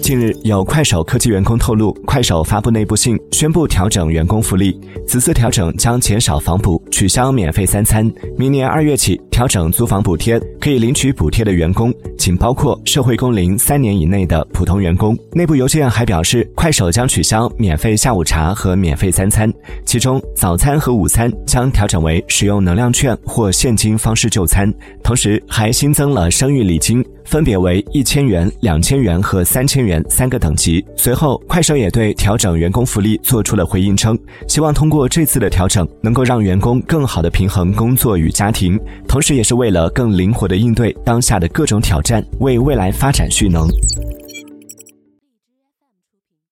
近日，有快手科技员工透露，快手发布内部信，宣布调整员工福利。此次调整将减少房补，取消免费三餐。明年二月起，调整租房补贴，可以领取补贴的员工仅包括社会工龄三年以内的普通员工。内部邮件还表示，快手将取消免费下午茶和免费三餐，其中早餐和午餐将调整为使用能量券或现金方式就餐，同时还新增了生育礼金。分别为一千元、两千元和三千元三个等级。随后，快手也对调整员工福利做出了回应，称希望通过这次的调整，能够让员工更好的平衡工作与家庭，同时也是为了更灵活的应对当下的各种挑战，为未来发展蓄能。